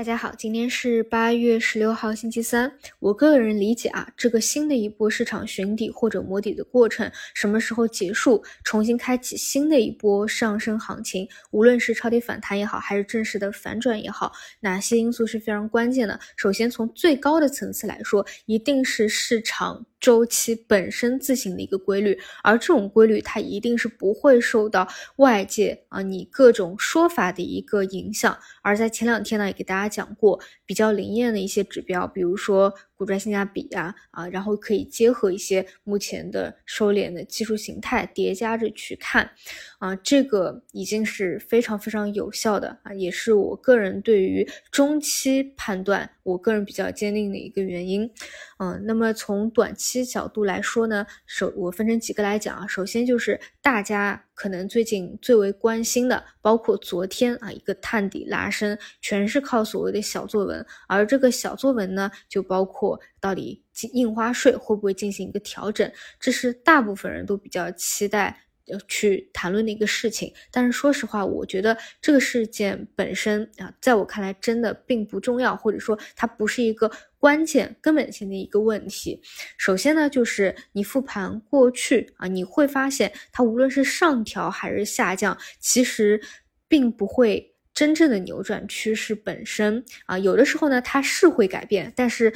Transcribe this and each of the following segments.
大家好，今天是八月十六号，星期三。我个人理解啊，这个新的一波市场寻底或者摸底的过程什么时候结束，重新开启新的一波上升行情，无论是超跌反弹也好，还是正式的反转也好，哪些因素是非常关键的？首先从最高的层次来说，一定是市场。周期本身自行的一个规律，而这种规律它一定是不会受到外界啊你各种说法的一个影响。而在前两天呢，也给大家讲过比较灵验的一些指标，比如说。股债性价比呀，啊，然后可以结合一些目前的收敛的技术形态叠加着去看，啊，这个已经是非常非常有效的啊，也是我个人对于中期判断，我个人比较坚定的一个原因。嗯，那么从短期角度来说呢，首我分成几个来讲啊，首先就是大家可能最近最为关心的，包括昨天啊一个探底拉升，全是靠所谓的小作文，而这个小作文呢，就包括。到底印花税会不会进行一个调整？这是大部分人都比较期待去谈论的一个事情。但是说实话，我觉得这个事件本身啊，在我看来真的并不重要，或者说它不是一个关键根本性的一个问题。首先呢，就是你复盘过去啊，你会发现它无论是上调还是下降，其实并不会。真正的扭转趋势本身啊，有的时候呢，它是会改变，但是，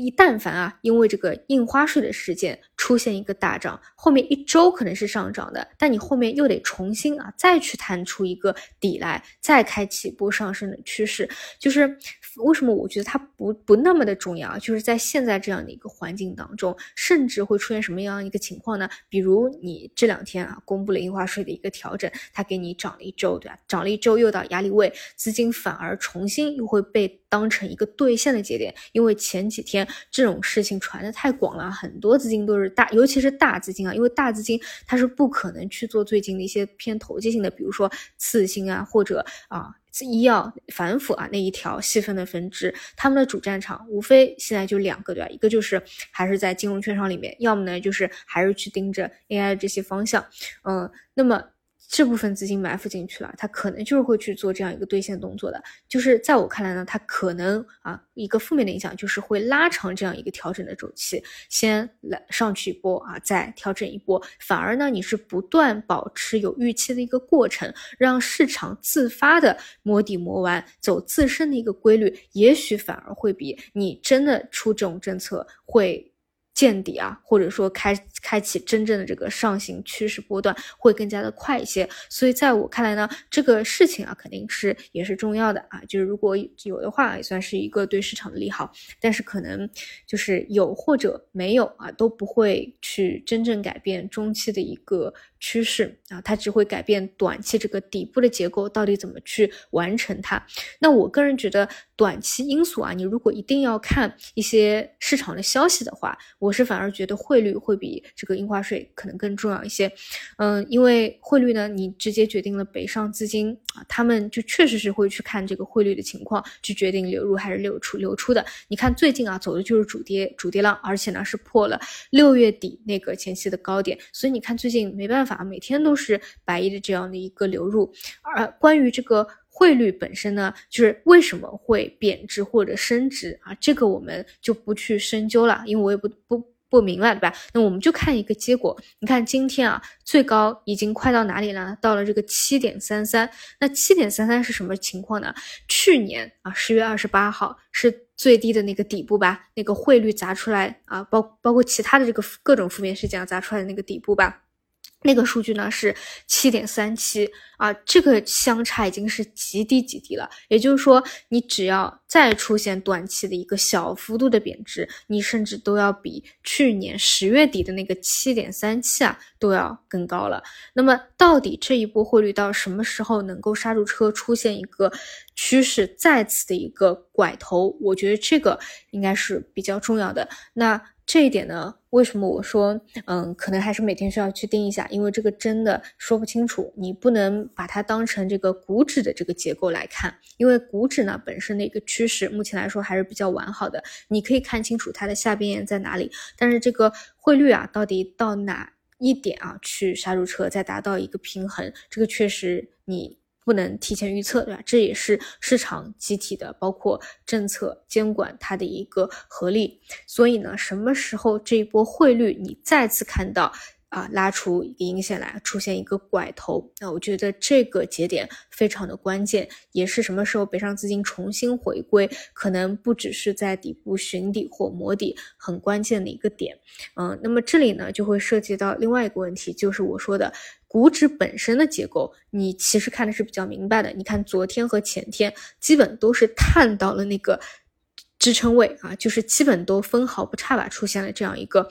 一但凡啊，因为这个印花税的事件出现一个大涨，后面一周可能是上涨的，但你后面又得重新啊，再去弹出一个底来，再开启一波上升的趋势，就是为什么我觉得它不不那么的重要，就是在现在这样的一个环境当中，甚至会出现什么样一个情况呢？比如你这两天啊，公布了印花税的一个调整，它给你涨了一周，对吧？涨了一周又到压力。位资金反而重新又会被当成一个兑现的节点，因为前几天这种事情传的太广了，很多资金都是大，尤其是大资金啊，因为大资金它是不可能去做最近的一些偏投机性的，比如说次新啊，或者啊医药反腐啊那一条细分的分支，他们的主战场无非现在就两个对吧？一个就是还是在金融券商里面，要么呢就是还是去盯着 AI 这些方向，嗯，那么。这部分资金埋伏进去了，他可能就是会去做这样一个兑现动作的。就是在我看来呢，它可能啊一个负面的影响就是会拉长这样一个调整的周期，先来上去一波啊，再调整一波。反而呢，你是不断保持有预期的一个过程，让市场自发的摸底摸完，走自身的一个规律，也许反而会比你真的出这种政策会。见底啊，或者说开开启真正的这个上行趋势波段会更加的快一些，所以在我看来呢，这个事情啊肯定是也是重要的啊，就是如果有的话，也算是一个对市场的利好，但是可能就是有或者没有啊，都不会去真正改变中期的一个趋势啊，它只会改变短期这个底部的结构到底怎么去完成它。那我个人觉得短期因素啊，你如果一定要看一些市场的消息的话，我。是反而觉得汇率会比这个印花税可能更重要一些，嗯，因为汇率呢，你直接决定了北上资金啊，他们就确实是会去看这个汇率的情况，去决定流入还是流出流出的。你看最近啊，走的就是主跌主跌浪，而且呢是破了六月底那个前期的高点，所以你看最近没办法，每天都是百亿的这样的一个流入。而关于这个。汇率本身呢，就是为什么会贬值或者升值啊？这个我们就不去深究了，因为我也不不不明白，对吧？那我们就看一个结果。你看今天啊，最高已经快到哪里了？到了这个七点三三。那七点三三是什么情况呢？去年啊，十月二十八号是最低的那个底部吧？那个汇率砸出来啊，包包括其他的这个各种负面事件砸出来的那个底部吧？那个数据呢是七点三七啊，这个相差已经是极低极低了。也就是说，你只要再出现短期的一个小幅度的贬值，你甚至都要比去年十月底的那个七点三七啊都要更高了。那么，到底这一波汇率到什么时候能够刹住车，出现一个趋势再次的一个拐头？我觉得这个应该是比较重要的。那。这一点呢，为什么我说，嗯，可能还是每天需要去盯一下，因为这个真的说不清楚，你不能把它当成这个股指的这个结构来看，因为股指呢本身的一个趋势，目前来说还是比较完好的，你可以看清楚它的下边缘在哪里，但是这个汇率啊，到底到哪一点啊去刹住车，再达到一个平衡，这个确实你。不能提前预测，对吧？这也是市场集体的，包括政策监管它的一个合力。所以呢，什么时候这一波汇率你再次看到？啊，拉出一个阴线来，出现一个拐头，那我觉得这个节点非常的关键，也是什么时候北上资金重新回归，可能不只是在底部寻底或磨底，很关键的一个点。嗯，那么这里呢就会涉及到另外一个问题，就是我说的股指本身的结构，你其实看的是比较明白的。你看昨天和前天，基本都是探到了那个。支撑位啊，就是基本都分毫不差吧，出现了这样一个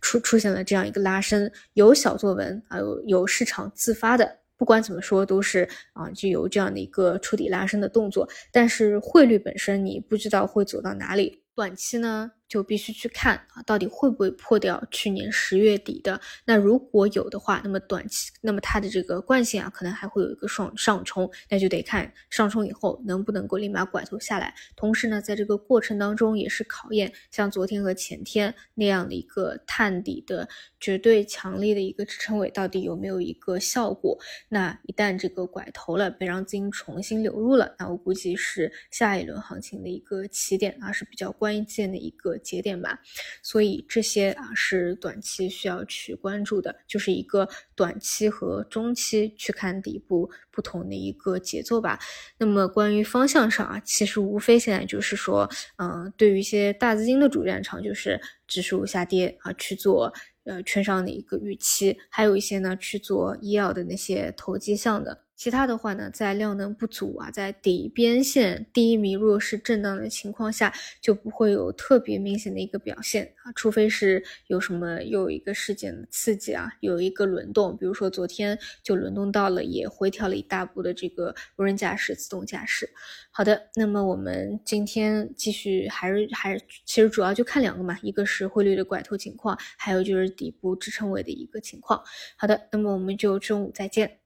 出出现了这样一个拉伸，有小作文啊，有有市场自发的，不管怎么说都是啊，具有这样的一个触底拉伸的动作。但是汇率本身你不知道会走到哪里，短期呢？就必须去看啊，到底会不会破掉去年十月底的？那如果有的话，那么短期，那么它的这个惯性啊，可能还会有一个上上冲，那就得看上冲以后能不能够立马拐头下来。同时呢，在这个过程当中也是考验，像昨天和前天那样的一个探底的绝对强力的一个支撑位，到底有没有一个效果？那一旦这个拐头了，被让资金重新流入了，那我估计是下一轮行情的一个起点啊，是比较关键的一个。节点吧，所以这些啊是短期需要去关注的，就是一个短期和中期去看底部不同的一个节奏吧。那么关于方向上啊，其实无非现在就是说，嗯，对于一些大资金的主战场，就是指数下跌啊去做呃券商的一个预期，还有一些呢去做医药的那些投机项的。其他的话呢，在量能不足啊，在底边线低迷弱势震荡的情况下，就不会有特别明显的一个表现啊，除非是有什么又一个事件的刺激啊，有一个轮动，比如说昨天就轮动到了，也回调了一大波的这个无人驾驶、自动驾驶。好的，那么我们今天继续还是还是，其实主要就看两个嘛，一个是汇率的拐头情况，还有就是底部支撑位的一个情况。好的，那么我们就中午再见。